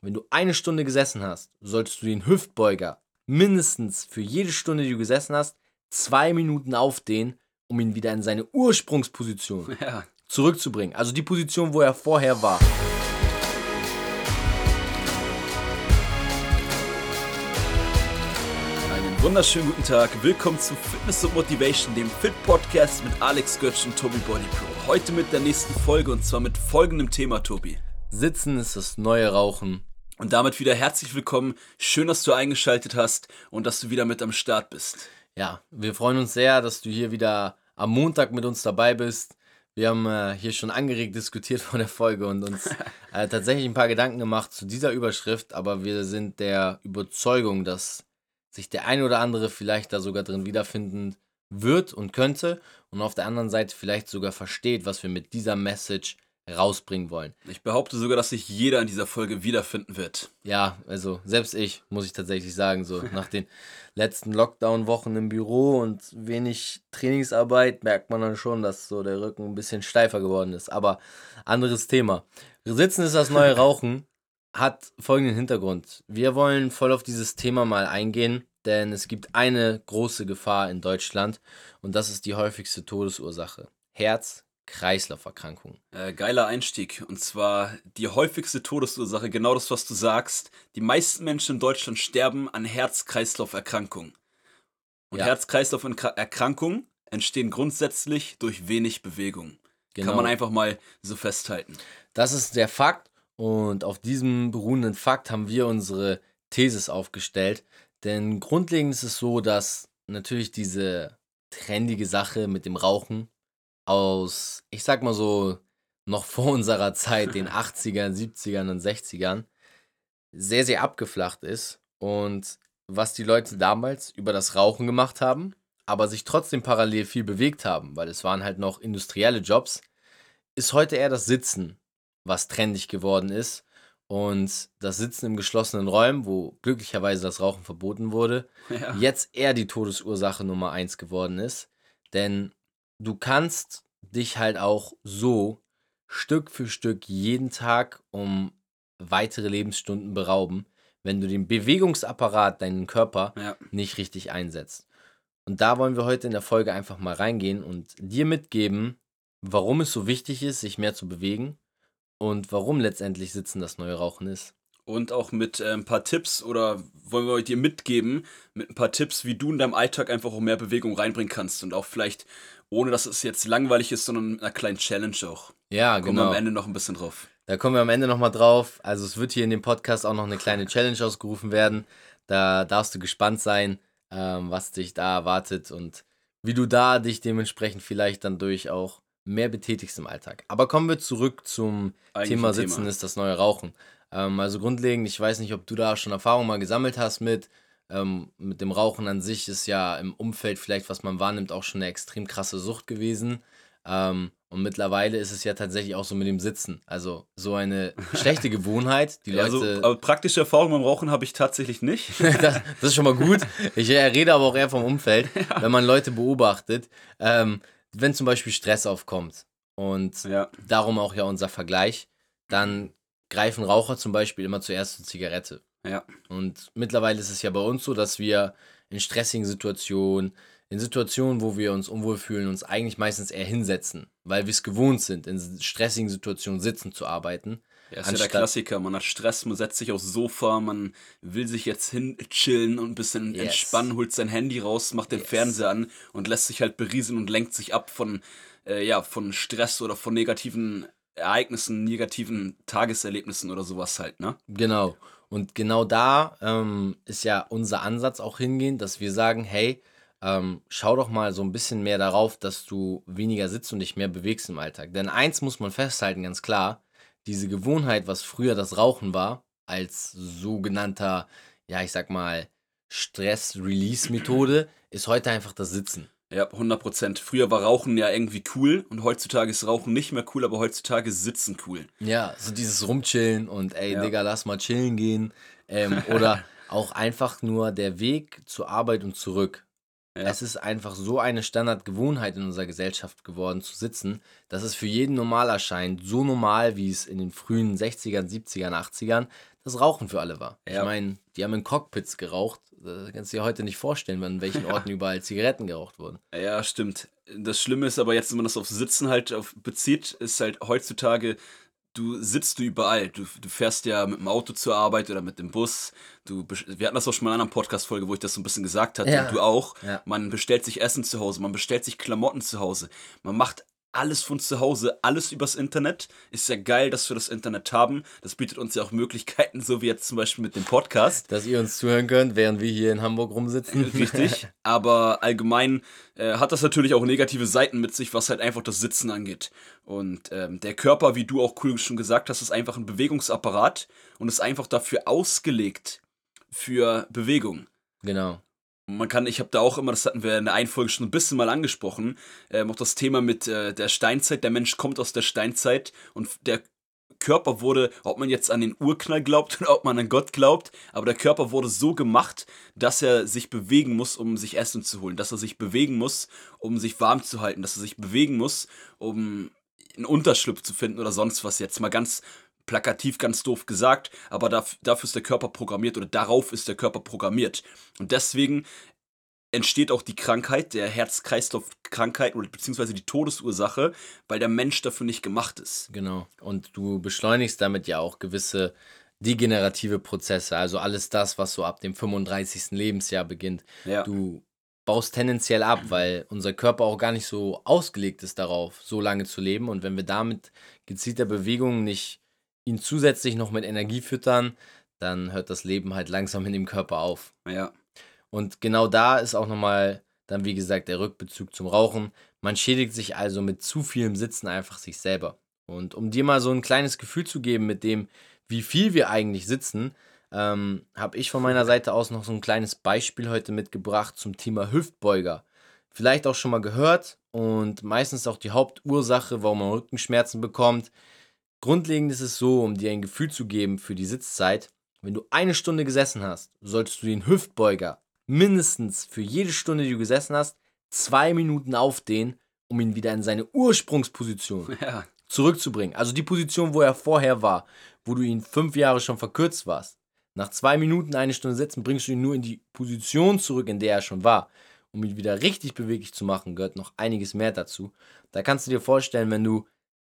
wenn du eine Stunde gesessen hast, solltest du den Hüftbeuger mindestens für jede Stunde, die du gesessen hast, zwei Minuten aufdehnen, um ihn wieder in seine Ursprungsposition Ja. zurückzubringen. Also die Position, wo er vorher war. Einen wunderschönen guten Tag. Willkommen zu Fitness und Motivation, dem Fit Podcast mit Alex Götz und Tobi Body Pro. Heute mit der nächsten Folge und zwar mit folgendem Thema, Tobi. Sitzen ist das neue Rauchen. Und damit wieder herzlich willkommen. Schön, dass du eingeschaltet hast und dass du wieder mit am Start bist. Ja, wir freuen uns sehr, dass du hier wieder am Montag mit uns dabei bist. Wir haben äh, hier schon angeregt diskutiert vor der Folge und uns äh, tatsächlich ein paar Gedanken gemacht zu dieser Überschrift, aber wir sind der Überzeugung, dass sich der ein oder andere vielleicht da sogar drin wiederfinden wird und könnte und auf der anderen Seite vielleicht sogar versteht, was wir mit dieser Message rausbringen wollen. Ich behaupte sogar, dass sich jeder in dieser Folge wiederfinden wird. Ja, also selbst ich, muss ich tatsächlich sagen, so nach den letzten Lockdown-Wochen im Büro und wenig Trainingsarbeit merkt man dann schon, dass so der Rücken ein bisschen steifer geworden ist. Aber anderes Thema. Sitzen ist das neue Rauchen, hat folgenden Hintergrund. Wir wollen voll auf dieses Thema mal eingehen, denn es gibt eine große Gefahr in Deutschland und das ist die häufigste Todesursache. Herz-Kreislauf-Erkrankungen. Äh, geiler Einstieg. Und zwar die häufigste Todesursache, genau das, was du sagst. Die meisten Menschen in Deutschland sterben an Herz-Kreislauf-Erkrankungen. Und Ja. Herz-Kreislauf-Erkrankungen entstehen grundsätzlich durch wenig Bewegung. Genau. Kann man einfach mal so festhalten. Das ist der Fakt und auf diesem beruhenden Fakt haben wir unsere Thesis aufgestellt. Denn grundlegend ist es so, dass natürlich diese trendige Sache mit dem Rauchen aus, ich sag mal so, noch vor unserer Zeit, den 80ern, 70ern und 60ern, sehr, sehr abgeflacht ist. Und was die Leute damals über das Rauchen gemacht haben, aber sich trotzdem parallel viel bewegt haben, weil es waren halt noch industrielle Jobs, ist heute eher das Sitzen, was trendig geworden ist. Und das Sitzen im geschlossenen Räumen, wo glücklicherweise das Rauchen verboten wurde, Ja. jetzt eher die Todesursache Nummer eins geworden ist. Denn du kannst dich halt auch so Stück für Stück jeden Tag um weitere Lebensstunden berauben, wenn du den Bewegungsapparat, deinen Körper, Ja. nicht richtig einsetzt. Und da wollen wir heute in der Folge einfach mal reingehen und dir mitgeben, warum es so wichtig ist, sich mehr zu bewegen und warum letztendlich Sitzen das neue Rauchen ist. Und auch mit äh, ein paar Tipps oder wollen wir dir mitgeben, mit ein paar Tipps, wie du in deinem Alltag einfach auch mehr Bewegung reinbringen kannst. Und auch vielleicht, ohne dass es jetzt langweilig ist, sondern mit einer kleinen Challenge auch. Ja, Kommen wir genau. am Ende noch ein bisschen drauf. Da kommen wir am Ende nochmal drauf. Also es wird hier in dem Podcast auch noch eine kleine Challenge ausgerufen werden. Da darfst du gespannt sein, ähm, was dich da erwartet und wie du da dich dementsprechend vielleicht dann durch auch mehr betätigst im Alltag. Aber kommen wir zurück zum Eigentlichen Thema Thema. Sitzen ist das neue Rauchen. Ähm, also grundlegend, ich weiß nicht, ob du da schon Erfahrung mal gesammelt hast mit. Ähm, mit dem Rauchen an sich ist ja im Umfeld vielleicht, was man wahrnimmt, auch schon eine extrem krasse Sucht gewesen. Ähm, und mittlerweile ist es ja tatsächlich auch so mit dem Sitzen. Also so eine schlechte Gewohnheit. Die Also, Leute. aber praktische Erfahrung beim Rauchen habe ich tatsächlich nicht. das, das ist schon mal gut. Ich äh, rede aber auch eher vom Umfeld, wenn man Leute beobachtet. Ähm, wenn zum Beispiel Stress aufkommt und ja. darum auch ja unser Vergleich, dann greifen Raucher zum Beispiel immer zuerst zur Zigarette. Ja. Und mittlerweile ist es ja bei uns so, dass wir in stressigen Situationen, in Situationen, wo wir uns unwohl fühlen, uns eigentlich meistens eher hinsetzen, weil wir es gewohnt sind, in stressigen Situationen sitzen zu arbeiten. Ja, ist ja der Klassiker. Man hat Stress, man setzt sich aufs Sofa, man will sich jetzt hin chillen und ein bisschen Yes. entspannen, holt sein Handy raus, macht den Yes. Fernseher an und lässt sich halt berieseln und lenkt sich ab von, äh, ja, von Stress oder von negativen Ereignissen, negativen Tageserlebnissen oder sowas halt, ne? Genau. Und genau da ähm, ist ja unser Ansatz auch hingehend, dass wir sagen, hey, ähm, schau doch mal so ein bisschen mehr darauf, dass du weniger sitzt und dich mehr bewegst im Alltag. Denn eins muss man festhalten, ganz klar, diese Gewohnheit, was früher das Rauchen war, als sogenannter, ja, ich sag mal, Stress-Release-Methode, ist heute einfach das Sitzen. Ja, 100 Prozent. Früher war Rauchen ja irgendwie cool und heutzutage ist Rauchen nicht mehr cool, aber heutzutage ist Sitzen cool. Ja, so dieses Rumchillen und ey, Ja. Digga, lass mal chillen gehen. Ähm, oder auch einfach nur der Weg zur Arbeit und zurück. Ja. Es ist einfach so eine Standardgewohnheit in unserer Gesellschaft geworden, zu sitzen, dass es für jeden normal erscheint, so normal, wie es in den frühen 60ern, 70ern, 80ern das Rauchen für alle war. Ja. Ich meine, die haben in Cockpits geraucht. Das kannst du dir heute nicht vorstellen, an welchen Orten überall Zigaretten geraucht wurden. Ja, stimmt. Das Schlimme ist aber jetzt, wenn man das auf Sitzen halt auf bezieht, ist halt heutzutage du sitzt du überall. Du, du fährst ja mit dem Auto zur Arbeit oder mit dem Bus. Du, wir hatten das auch schon mal in einer anderen Podcast-Folge, wo ich das so ein bisschen gesagt hatte. Ja. Du auch. Ja. Man bestellt sich Essen zu Hause, man bestellt sich Klamotten zu Hause. Man macht alles von zu Hause, alles übers Internet. Ist ja geil, dass wir das Internet haben. Das bietet uns ja auch Möglichkeiten, so wie jetzt zum Beispiel mit dem Podcast. Dass ihr uns zuhören könnt, während wir hier in Hamburg rumsitzen. Richtig. Aber allgemein äh, hat das natürlich auch negative Seiten mit sich, was halt einfach das Sitzen angeht. Und ähm, der Körper, wie du auch cool schon gesagt hast, ist einfach ein Bewegungsapparat und ist einfach dafür ausgelegt für Bewegung. Genau man kann, ich habe da auch immer, das hatten wir in der Einfolge schon ein bisschen mal angesprochen, ähm, auch das Thema mit äh, der Steinzeit. Der Mensch kommt aus der Steinzeit und der Körper wurde, ob man jetzt an den Urknall glaubt oder ob man an Gott glaubt, aber der Körper wurde so gemacht, dass er sich bewegen muss, um sich Essen zu holen, dass er sich bewegen muss, um sich warm zu halten, dass er sich bewegen muss, um einen Unterschlupf zu finden oder sonst was jetzt mal ganz plakativ ganz doof gesagt, aber dafür, ist der Körper programmiert oder darauf ist der Körper programmiert. Und deswegen entsteht auch die Krankheit, der Herz-Kreislauf-Krankheit oder beziehungsweise die Todesursache, weil der Mensch dafür nicht gemacht ist. Genau. Und du beschleunigst damit ja auch gewisse degenerative Prozesse, also alles das, was so ab dem 35. Lebensjahr beginnt. Ja. Du baust tendenziell ab, weil unser Körper auch gar nicht so ausgelegt ist darauf, so lange zu leben. Und wenn wir damit gezielter Bewegung nicht ihn zusätzlich noch mit Energie füttern, dann hört das Leben halt langsam in dem Körper auf. Ja. Und genau da ist auch nochmal dann, wie gesagt, der Rückbezug zum Rauchen. Man schädigt sich also mit zu vielem Sitzen einfach sich selber. Und um dir mal so ein kleines Gefühl zu geben mit dem, wie viel wir eigentlich sitzen, ähm, habe ich von meiner Seite aus noch so ein kleines Beispiel heute mitgebracht zum Thema Hüftbeuger. Vielleicht auch schon mal gehört und meistens auch die Hauptursache, warum man Rückenschmerzen bekommt, Grundlegend ist es so, um dir ein Gefühl zu geben für die Sitzzeit, wenn du eine Stunde gesessen hast, solltest du den Hüftbeuger mindestens für jede Stunde, die du gesessen hast, zwei Minuten aufdehnen, um ihn wieder in seine Ursprungsposition ja. zurückzubringen. Also die Position, wo er vorher war, wo du ihn fünf Jahre schon verkürzt warst. Nach zwei Minuten eine Stunde sitzen, bringst du ihn nur in die Position zurück, in der er schon war. Um ihn wieder richtig beweglich zu machen, gehört noch einiges mehr dazu. Da kannst du dir vorstellen, wenn du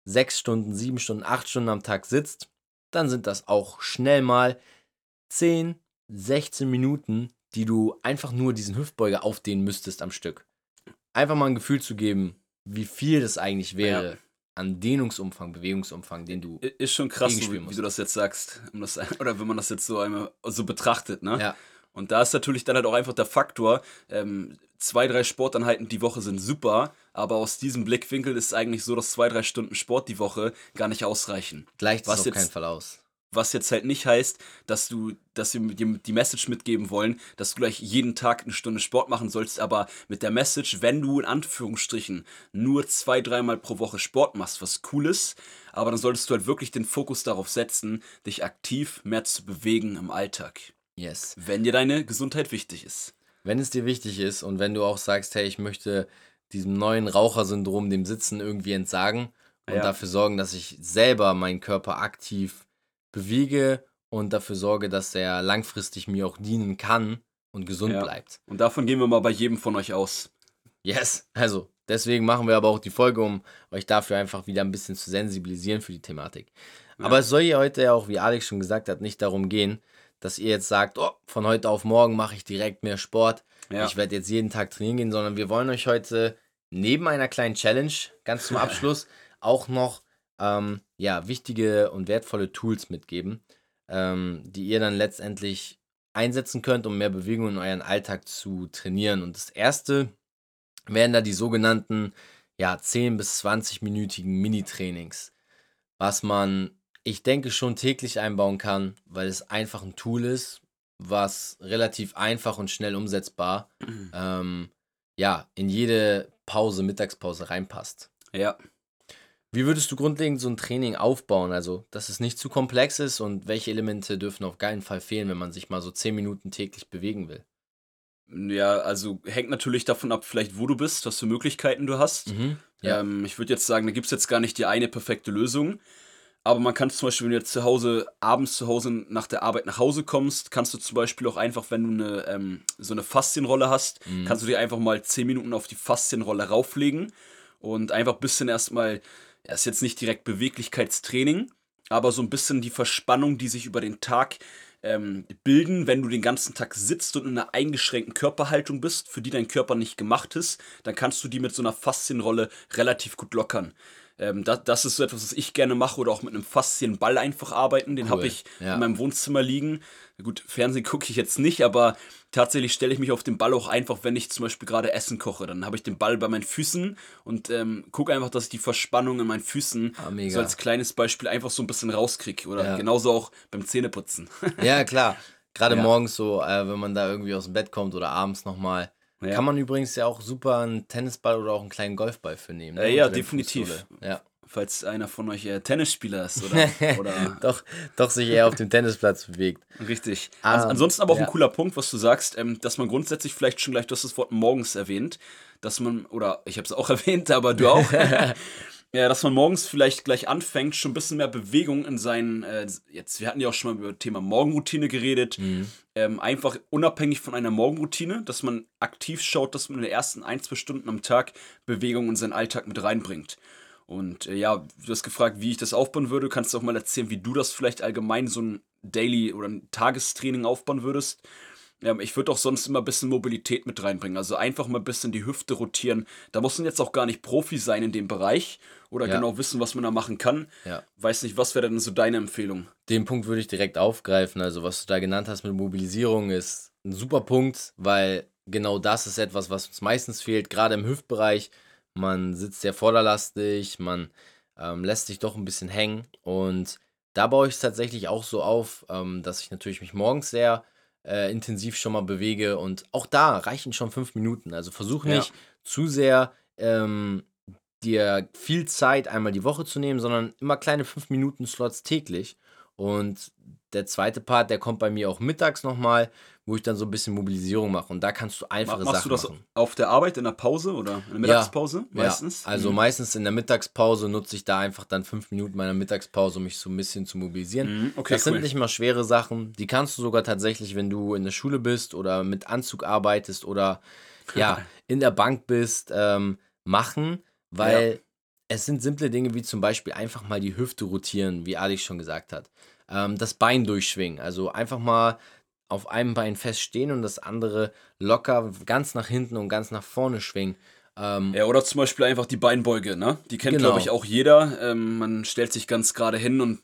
sechs Stunden, sieben Stunden, acht Stunden am Tag sitzt, dann sind das auch schnell mal 10, 16 Minuten, die du einfach nur diesen Hüftbeuger aufdehnen müsstest am Stück. Einfach mal ein Gefühl zu geben, wie viel das eigentlich wäre ja. an Dehnungsumfang, Bewegungsumfang, den du. Ist schon krass, wie, wie, du das jetzt sagst. oder wenn man das jetzt so einmal so betrachtet, ne? Ja. Und da ist natürlich dann halt auch einfach der Faktor, ähm, zwei, drei Sporteinheiten die Woche sind super, aber aus diesem Blickwinkel ist es eigentlich so, dass zwei, drei Stunden Sport die Woche gar nicht ausreichen. Gleicht es auf jetzt, keinen Fall aus. Was jetzt halt nicht heißt, dass du, dass wir dir die Message mitgeben wollen, dass du gleich jeden Tag eine Stunde Sport machen sollst, aber mit der Message, wenn du in Anführungsstrichen nur zwei, dreimal pro Woche Sport machst, was cool ist, aber dann solltest du halt wirklich den Fokus darauf setzen, dich aktiv mehr zu bewegen im Alltag. Yes. Wenn dir deine Gesundheit wichtig ist. Wenn es dir wichtig ist und wenn du auch sagst, hey, ich möchte diesem neuen Rauchersyndrom, dem Sitzen irgendwie entsagen und ja. dafür sorgen, dass ich selber meinen Körper aktiv bewege und dafür sorge, dass er langfristig mir auch dienen kann und gesund ja. bleibt. Und davon gehen wir mal bei jedem von euch aus. Yes, also deswegen machen wir aber auch die Folge, um euch dafür einfach wieder ein bisschen zu sensibilisieren für die Thematik. Ja. Aber es soll ja heute ja auch, wie Alex schon gesagt hat, nicht darum gehen, dass ihr jetzt sagt, oh, von heute auf morgen mache ich direkt mehr Sport. Ja. Ich werde jetzt jeden Tag trainieren gehen, sondern wir wollen euch heute neben einer kleinen Challenge ganz zum Abschluss auch noch ähm, ja, wichtige und wertvolle Tools mitgeben, ähm, die ihr dann letztendlich einsetzen könnt, um mehr Bewegung in euren Alltag zu trainieren. Und das erste wären da die sogenannten ja, 10 bis 20-minütigen Mini-Trainings, was man ich denke schon täglich einbauen kann, weil es einfach ein Tool ist, was relativ einfach und schnell umsetzbar mhm. ähm, ja, in jede Pause, Mittagspause reinpasst. Ja. Wie würdest du grundlegend so ein Training aufbauen? Also, dass es nicht zu komplex ist und welche Elemente dürfen auf keinen Fall fehlen, wenn man sich mal so 10 Minuten täglich bewegen will? Ja, also hängt natürlich davon ab, vielleicht wo du bist, was für Möglichkeiten du hast. Mhm. Ja. Ähm, ich würde jetzt sagen, da gibt es jetzt gar nicht die eine perfekte Lösung. Aber man kann zum Beispiel, wenn du jetzt zu Hause, abends zu Hause nach der Arbeit nach Hause kommst, kannst du zum Beispiel auch einfach, wenn du eine, ähm, so eine Faszienrolle hast, Mhm. kannst du dir einfach mal 10 Minuten auf die Faszienrolle rauflegen und einfach ein bisschen erstmal, ja, ist jetzt nicht direkt Beweglichkeitstraining, aber so ein bisschen die Verspannung, die sich über den Tag ähm, bilden, wenn du den ganzen Tag sitzt und in einer eingeschränkten Körperhaltung bist, für die dein Körper nicht gemacht ist, dann kannst du die mit so einer Faszienrolle relativ gut lockern. Ähm, das, das ist so etwas, was ich gerne mache oder auch mit einem Faszienball einfach arbeiten. Den Cool, habe ich ja. in meinem Wohnzimmer liegen. Gut, Fernsehen gucke ich jetzt nicht, aber tatsächlich stelle ich mich auf den Ball auch einfach, wenn ich zum Beispiel gerade Essen koche. Dann habe ich den Ball bei meinen Füßen und ähm, gucke einfach, dass ich die Verspannung in meinen Füßen Ah, so als kleines Beispiel einfach so ein bisschen rauskriege. Oder Ja. genauso auch beim Zähneputzen. Ja, klar. Gerade Ja. morgens so, äh, wenn man da irgendwie aus dem Bett kommt oder abends nochmal. Ja. Kann man übrigens ja auch super einen Tennisball oder auch einen kleinen Golfball für nehmen. ne, Äh, ja, definitiv. Ja. Falls einer von euch äh, Tennisspieler ist oder, oder doch, doch sich eher auf dem Tennisplatz bewegt. Richtig. Ah, Ans- ansonsten aber auch ja. ein cooler Punkt, was du sagst, ähm, dass man grundsätzlich vielleicht schon gleich, du hast das Wort morgens erwähnt, dass man, oder ich habe es auch erwähnt, aber du auch, ja, dass man morgens vielleicht gleich anfängt, schon ein bisschen mehr Bewegung in seinen, äh, jetzt, wir hatten ja auch schon mal über das Thema Morgenroutine geredet, Mhm. ähm, einfach unabhängig von einer Morgenroutine, dass man aktiv schaut, dass man in den ersten ein, zwei Stunden am Tag Bewegung in seinen Alltag mit reinbringt. Und äh, ja, du hast gefragt, wie ich das aufbauen würde. Kannst du auch mal erzählen, wie du das vielleicht allgemein so ein Daily- oder ein Tagestraining aufbauen würdest? Ähm, ich würde auch sonst immer ein bisschen Mobilität mit reinbringen. Also einfach mal ein bisschen die Hüfte rotieren. Da muss man jetzt auch gar nicht Profi sein in dem Bereich oder Ja. genau wissen, was man da machen kann. Ja. Weiß nicht, was wäre denn so deine Empfehlung? Den Punkt würde ich direkt aufgreifen. Also, was du da genannt hast mit Mobilisierung, ist ein super Punkt, weil genau das ist etwas, was uns meistens fehlt, gerade im Hüftbereich. Man sitzt sehr vorderlastig, man ähm, lässt sich doch ein bisschen hängen. Und da baue ich es tatsächlich auch so auf, ähm, dass ich natürlich mich morgens sehr äh, intensiv schon mal bewege. Und auch da reichen schon fünf Minuten. Also versuch Ja. nicht zu sehr ähm, dir viel Zeit einmal die Woche zu nehmen, sondern immer kleine 5 Minuten Slots täglich. Und der zweite Part, der kommt bei mir auch mittags nochmal, wo ich dann so ein bisschen Mobilisierung mache. Und da kannst du einfache Machst Sachen du das machen. auf der Arbeit, in der Pause oder in der Mittagspause meistens? Ja, also Mhm. meistens in der Mittagspause nutze ich da einfach dann fünf Minuten meiner Mittagspause, um mich so ein bisschen zu mobilisieren. Mhm, okay, das cool. sind nicht mal schwere Sachen. Die kannst du sogar tatsächlich, wenn du in der Schule bist oder mit Anzug arbeitest oder ja, in der Bank bist, ähm, machen, weil es sind simple Dinge wie zum Beispiel einfach mal die Hüfte rotieren, wie Alex schon gesagt hat. Ähm, das Bein durchschwingen. Also einfach mal auf einem Bein feststehen und das andere locker ganz nach hinten und ganz nach vorne schwingen. Ähm, Ja, oder zum Beispiel einfach die Beinbeuge, ne? Die kennt, Genau. glaube ich, auch jeder. Ähm, man stellt sich ganz gerade hin und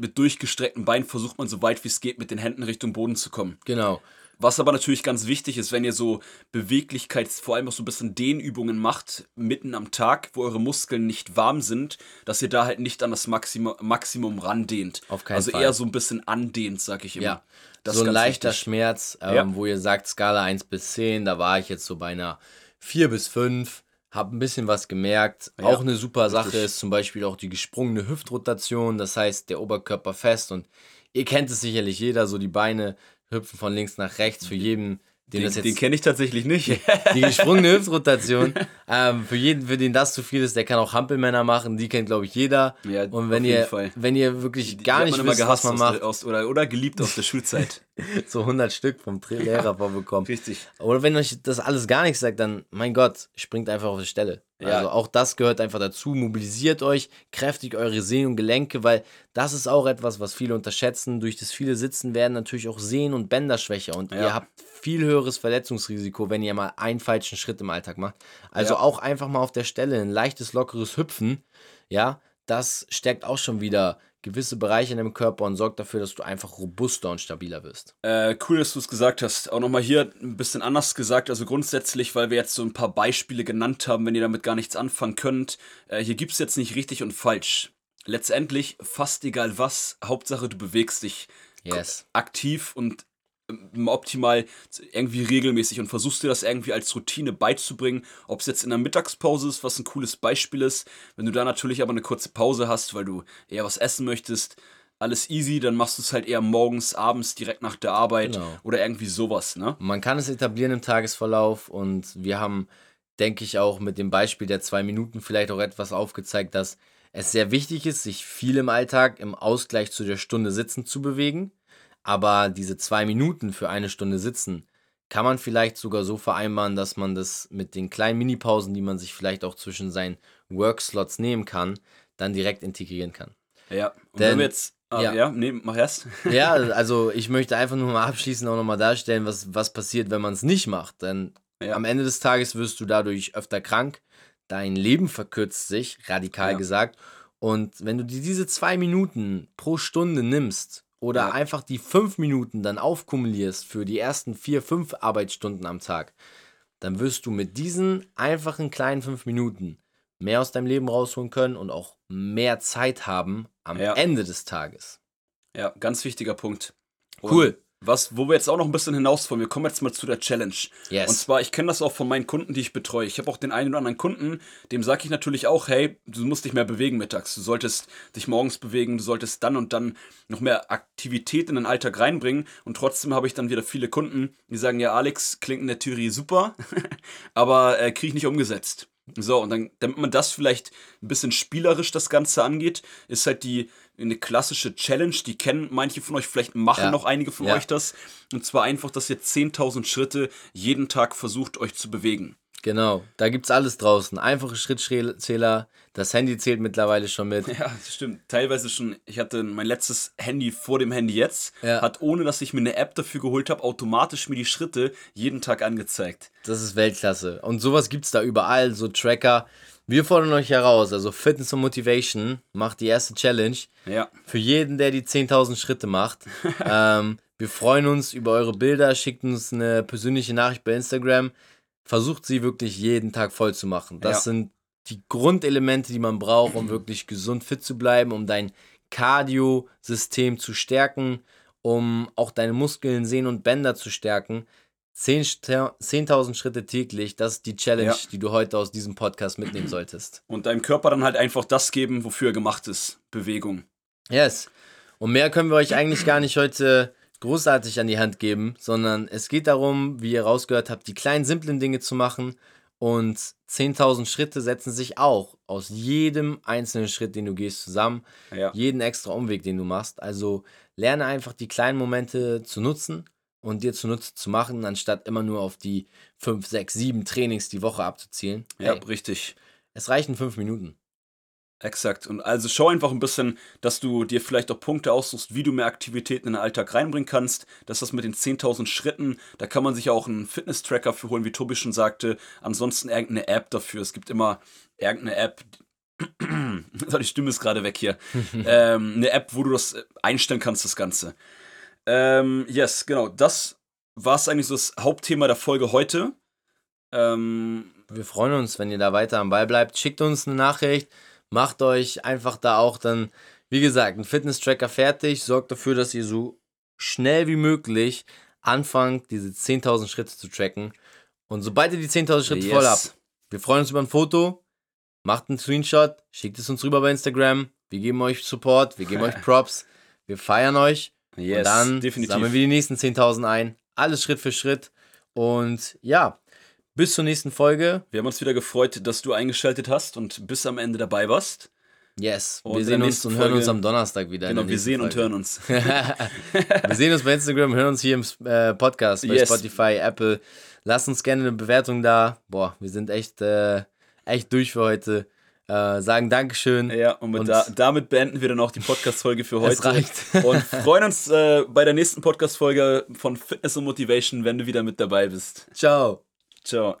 mit durchgestrecktem Bein versucht man so weit wie es geht mit den Händen Richtung Boden zu kommen. Genau. Was aber natürlich ganz wichtig ist, wenn ihr so Beweglichkeits-, vor allem auch so ein bisschen Dehnübungen macht, mitten am Tag, wo eure Muskeln nicht warm sind, dass ihr da halt nicht an das Maximum, Maximum randehnt. Auf keinen also Fall. eher so ein bisschen andehnt, sag ich immer. Ja. Das so ein leichter wichtig. Schmerz, ähm, Ja. wo ihr sagt, Skala 1 bis 10, da war ich jetzt so bei einer 4 bis 5, hab ein bisschen was gemerkt. Ja, auch eine super Sache richtig. ist zum Beispiel auch die gesprungene Hüftrotation, das heißt der Oberkörper fest und ihr kennt es sicherlich jeder, so die Beine hüpfen von links nach rechts für jeden, Den, das jetzt den kenne ich tatsächlich nicht. die gesprungene Hüftrotation. ähm, für jeden, für den das zu viel ist, der kann auch Hampelmänner machen. Die kennt, glaube ich, jeder. Ja, und wenn auf jeden ihr, Fall. wenn ihr wirklich Die gar hat nicht wisst, was gehasst man macht, Der, aus, oder, oder geliebt aus der Schulzeit. so 100 Stück vom Lehrer vorbekommen. Richtig. Oder wenn euch das alles gar nichts sagt, dann, mein Gott, springt einfach auf die Stelle. Ja. Also auch das gehört einfach dazu. Mobilisiert euch, kräftigt eure Sehnen und Gelenke, weil das ist auch etwas, was viele unterschätzen. Durch das viele Sitzen werden natürlich auch Sehnen und Bänder schwächer und Ja. ihr habt viel höheres Verletzungsrisiko, wenn ihr mal einen falschen Schritt im Alltag macht. Also Ja. auch einfach mal auf der Stelle ein leichtes, lockeres Hüpfen, ja, das stärkt auch schon wieder gewisse Bereiche in deinem Körper und sorgt dafür, dass du einfach robuster und stabiler wirst. Äh, cool, dass du es gesagt hast. Auch nochmal hier ein bisschen anders gesagt. Also grundsätzlich, weil wir jetzt so ein paar Beispiele genannt haben, wenn ihr damit gar nichts anfangen könnt. Äh, hier gibt es jetzt nicht richtig und falsch. Letztendlich fast egal was. Hauptsache, du bewegst dich Yes. aktiv und optimal irgendwie regelmäßig und versuchst dir das irgendwie als Routine beizubringen. Ob es jetzt in der Mittagspause ist, was ein cooles Beispiel ist. Wenn du da natürlich aber eine kurze Pause hast, weil du eher was essen möchtest, alles easy, dann machst du es halt eher morgens, abends, direkt nach der Arbeit Genau. oder irgendwie sowas, ne? Man kann es etablieren im Tagesverlauf und wir haben, denke ich, auch mit dem Beispiel der zwei Minuten vielleicht auch etwas aufgezeigt, dass es sehr wichtig ist, sich viel im Alltag im Ausgleich zu der Stunde Sitzen zu bewegen. Aber diese zwei Minuten für eine Stunde Sitzen kann man vielleicht sogar so vereinbaren, dass man das mit den kleinen Minipausen, die man sich vielleicht auch zwischen seinen Workslots nehmen kann, dann direkt integrieren kann. Ja. Und Denn- wenn wir jetzt. Ah, ja. ja. nee, mach erst. Ja, also ich möchte einfach nur mal abschließend auch nochmal darstellen, was, was passiert, wenn man es nicht macht. Denn Ja. am Ende des Tages wirst du dadurch öfter krank, dein Leben verkürzt sich, radikal Ja. gesagt. Und wenn du dir diese zwei Minuten pro Stunde nimmst oder Ja. einfach die fünf Minuten dann aufkumulierst für die ersten vier, fünf Arbeitsstunden am Tag, dann wirst du mit diesen einfachen kleinen fünf Minuten mehr aus deinem Leben rausholen können und auch mehr Zeit haben am Ja. Ende des Tages. Ja, ganz wichtiger Punkt. Und Cool. Was, wo wir jetzt auch noch ein bisschen hinaus wollen, wir kommen jetzt mal zu der Challenge. Yes. Und zwar, ich kenne das auch von meinen Kunden, die ich betreue. Ich habe auch den einen oder anderen Kunden, dem sage ich natürlich auch, hey, du musst dich mehr bewegen mittags. Du solltest dich morgens bewegen, du solltest dann und dann noch mehr Aktivität in den Alltag reinbringen. Und trotzdem habe ich dann wieder viele Kunden, die sagen, ja, Alex, klingt in der Theorie super, aber äh, kriege ich nicht umgesetzt. So, und dann, damit man das vielleicht ein bisschen spielerisch das Ganze angeht, ist halt die eine klassische Challenge, die kennen manche von euch, vielleicht machen Ja. noch einige von Ja. euch das. Und zwar einfach, dass ihr 10.000 Schritte jeden Tag versucht, euch zu bewegen. Genau, da gibt's alles draußen. Einfache Schrittzähler, das Handy zählt mittlerweile schon mit. Ja, das stimmt. Teilweise schon, ich hatte mein letztes Handy vor dem Handy jetzt, Ja. hat ohne dass ich mir eine App dafür geholt habe, automatisch mir die Schritte jeden Tag angezeigt. Das ist Weltklasse. Und sowas gibt's da überall, so Tracker. Wir fordern euch heraus, also Fitness und Motivation macht die erste Challenge Ja, für jeden, der die 10.000 Schritte macht. ähm, wir freuen uns über eure Bilder, schickt uns eine persönliche Nachricht bei Instagram. Versucht sie wirklich jeden Tag voll zu machen. Das Ja. sind die Grundelemente, die man braucht, um wirklich gesund fit zu bleiben, um dein Cardio-System zu stärken, um auch deine Muskeln, Sehnen und Bänder zu stärken. 10 Ster- 10.000 Schritte täglich, das ist die Challenge, Ja. die du heute aus diesem Podcast mitnehmen solltest. und deinem Körper dann halt einfach das geben, wofür er gemacht ist. Bewegung. Yes. Und mehr können wir euch eigentlich gar nicht heute großartig an die Hand geben, sondern es geht darum, wie ihr rausgehört habt, die kleinen, simplen Dinge zu machen. Und 10.000 Schritte setzen sich auch aus jedem einzelnen Schritt, den du gehst, zusammen. Ja. Jeden extra Umweg, den du machst. Also lerne einfach die kleinen Momente zu nutzen und dir zunutze zu machen, anstatt immer nur auf die 5, 6, 7 Trainings die Woche abzuzielen. Ja, Hey, richtig. es reichen 5 Minuten. Exakt. Und also schau einfach ein bisschen, dass du dir vielleicht auch Punkte aussuchst, wie du mehr Aktivitäten in den Alltag reinbringen kannst. Dass das mit den 10.000 Schritten, da kann man sich auch einen Fitness-Tracker für holen, wie Tobi schon sagte. Ansonsten irgendeine App dafür. Es gibt immer irgendeine App. Die Stimme ist gerade weg hier. ähm, eine App, wo du das einstellen kannst, das Ganze. Ähm, yes, genau. Das war es eigentlich so das Hauptthema der Folge heute. Ähm, Wir freuen uns, wenn ihr da weiter am Ball bleibt. Schickt uns eine Nachricht, macht euch einfach da auch dann, wie gesagt, einen Fitness-Tracker fertig, sorgt dafür, dass ihr so schnell wie möglich anfangt, diese 10.000 Schritte zu tracken. Und sobald ihr die 10.000 Schritte Yes. voll habt, wir freuen uns über ein Foto, macht einen Screenshot, schickt es uns rüber bei Instagram. Wir geben euch Support, wir geben euch Props, wir feiern euch. yes, und dann definitiv. sammeln wir die nächsten 10.000 ein. Alles Schritt für Schritt. Und ja, bis zur nächsten Folge. Wir haben uns wieder gefreut, dass du eingeschaltet hast und bis am Ende dabei warst. Yes, Und wir sehen uns und hören uns Folge- am Donnerstag wieder. Genau, wir sehen und Folge. hören uns. wir sehen uns bei Instagram, hören uns hier im äh, Podcast, bei Yes. Spotify, Apple. Lasst uns gerne eine Bewertung da. Boah, wir sind echt, äh, echt durch für heute. Äh, sagen Dankeschön. Ja, und, Und- da, damit beenden wir dann auch die Podcast-Folge für heute. Es reicht. Und freuen uns äh, bei der nächsten Podcast-Folge von Fitness und Motivation, wenn du wieder mit dabei bist. Ciao. Ciao.